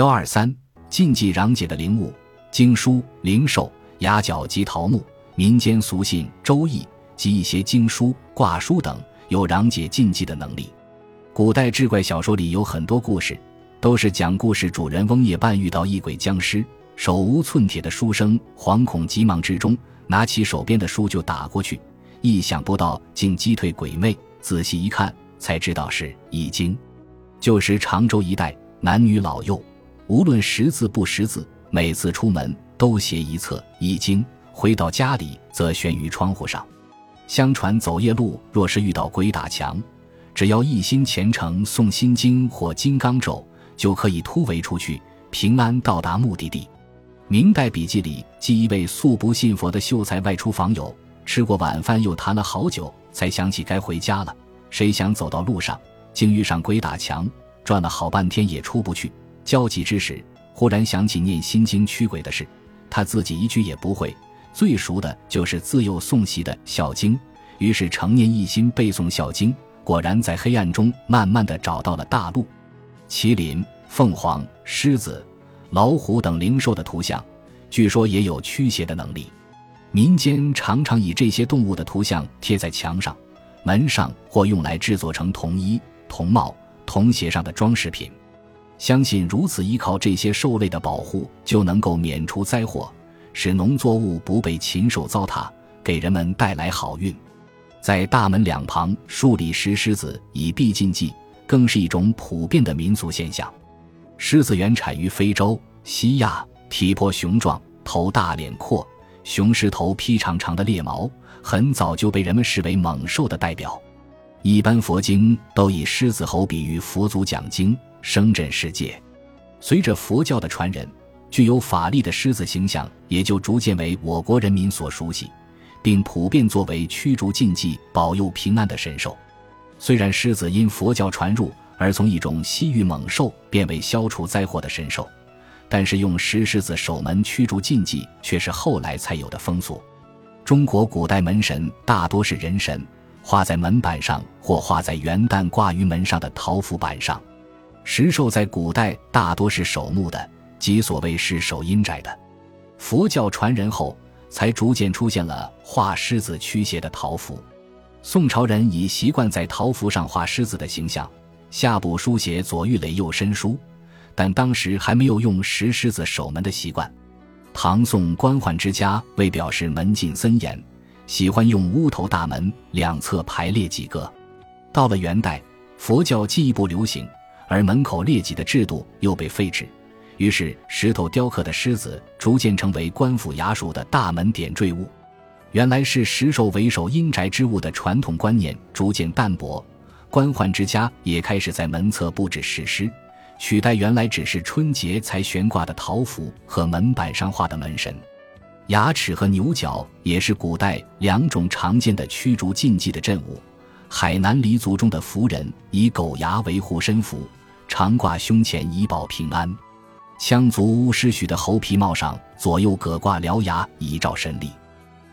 幺二三禁忌攘解的灵物、经书、灵兽、牙角及桃木，民间俗信《周易》及一些经书、卦书等有攘解禁忌的能力。古代志怪小说里有很多故事，都是讲故事主人翁夜半遇到异鬼僵尸，手无寸铁的书生惶恐急忙之中，拿起手边的书就打过去，意想不到竟击退鬼魅。仔细一看，才知道是《易经》。旧时常州一带，男女老幼。无论识字不识字，每次出门都携一册《易经》，回到家里则悬于窗户上。相传走夜路，若是遇到鬼打墙，只要一心虔诚诵《心经》或《金刚咒》，就可以突围出去，平安到达目的地。明代笔记里记一位素不信佛的秀才外出访友，吃过晚饭又谈了好久，才想起该回家了。谁想走到路上，竟遇上鬼打墙，转了好半天也出不去。焦急之时，忽然想起念心经驱鬼的事，他自己一句也不会，最熟的就是自幼诵习的《孝经》，于是成念一心背诵《孝经》，果然在黑暗中慢慢的找到了大路。麒麟、凤凰、狮子、老虎等灵兽的图像，据说也有驱邪的能力。民间常常以这些动物的图像贴在墙上、门上，或用来制作成铜衣、铜帽、铜鞋上的装饰品。相信如此依靠这些兽类的保护，就能够免除灾祸，使农作物不被禽兽糟蹋，给人们带来好运。在大门两旁树立石狮子以避禁忌，更是一种普遍的民俗现象。狮子原产于非洲、西亚，体魄雄壮，头大脸阔，雄狮头披长长的猎毛，很早就被人们视为猛兽的代表。一般佛经都以狮子吼比喻佛祖讲经。声震世界，随着佛教的传人，具有法力的狮子形象也就逐渐为我国人民所熟悉，并普遍作为驱逐禁忌、保佑平安的神兽。虽然狮子因佛教传入而从一种西域猛兽变为消除灾祸的神兽，但是用石狮子守门驱逐禁忌却是后来才有的风俗。中国古代门神大多是人神，画在门板上或画在元旦挂于门上的桃符板上。石兽在古代大多是守墓的，即所谓是守阴宅的。佛教传人后，才逐渐出现了画狮子驱邪的桃符。宋朝人已习惯在桃符上画狮子的形象，下部书写左玉垒右申书，但当时还没有用石狮子守门的习惯。唐宋官宦之家为表示门禁森严，喜欢用乌头大门两侧排列几个。到了元代，佛教进一步流行。而门口列几的制度又被废止，于是石头雕刻的狮子逐渐成为官府衙署的大门点缀物。原来是石兽为首阴宅之物的传统观念逐渐淡薄，官宦之家也开始在门侧布置石狮，取代原来只是春节才悬挂的桃符和门板上画的门神。牙齿和牛角也是古代两种常见的驱逐禁忌的镇物。海南黎族中的符人以狗牙为护身符。常挂胸前以保平安，羌族巫师许的猴皮帽上左右各挂獠牙以照神力。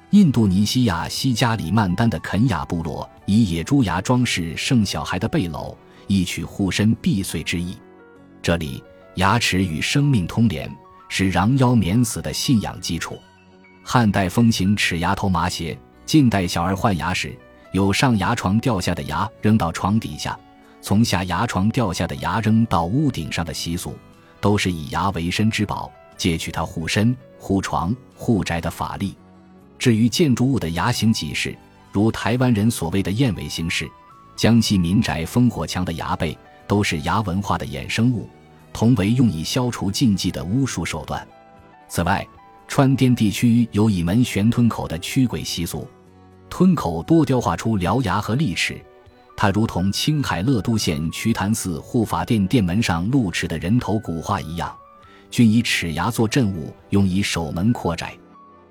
印度尼西亚西加里曼丹的肯雅部落以野猪牙装饰生小孩的背篓，一取护身避祟之意。这里牙齿与生命通连，是攘妖免死的信仰基础。汉代风行齿牙头麻鞋，近代小儿换牙时，有上牙床掉下的牙扔到床底下。从下牙床掉下的牙扔到屋顶上的习俗，都是以牙为身之宝，借取它护身、护床、护宅的法力。至于建筑物的牙形几式，如台湾人所谓的燕尾形式，江西民宅烽火墙的牙背，都是牙文化的衍生物，同为用以消除禁忌的巫术手段。此外，川滇地区有以门悬吞口的驱鬼习俗，吞口多雕画出獠牙和利齿。它如同青海乐都县瞿昙寺护法殿殿门上鹿齿的人头骨画一样，均以齿牙做镇物，用以守门扩宅。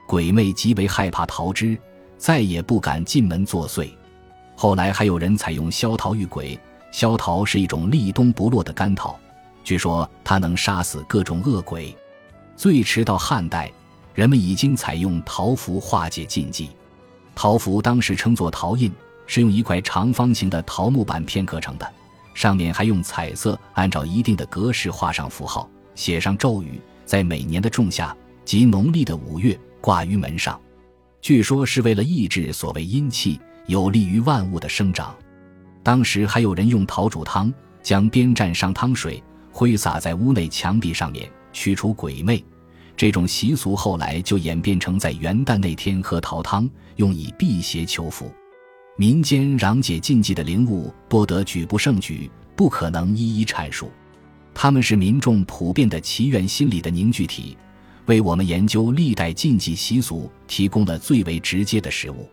鬼魅极为害怕桃枝，再也不敢进门作祟。后来还有人采用削桃遇鬼。削桃是一种立冬不落的干桃，据说它能杀死各种恶鬼。最迟到汉代，人们已经采用桃符化解禁忌。桃符当时称作桃印。是用一块长方形的桃木板片刻成的，上面还用彩色按照一定的格式画上符号，写上咒语，在每年的仲夏及农历的五月挂于门上。据说是为了抑制所谓阴气，有利于万物的生长。当时还有人用陶煮汤，将边蘸上汤水，挥洒在屋内墙壁上面，驱除鬼魅。这种习俗后来就演变成在元旦那天喝桃汤，用以辟邪求福。民间攘解禁忌的灵物多得举不胜举，不可能一一阐述。它们是民众普遍的祈愿心理的凝聚体，为我们研究历代禁忌习俗提供了最为直接的实物。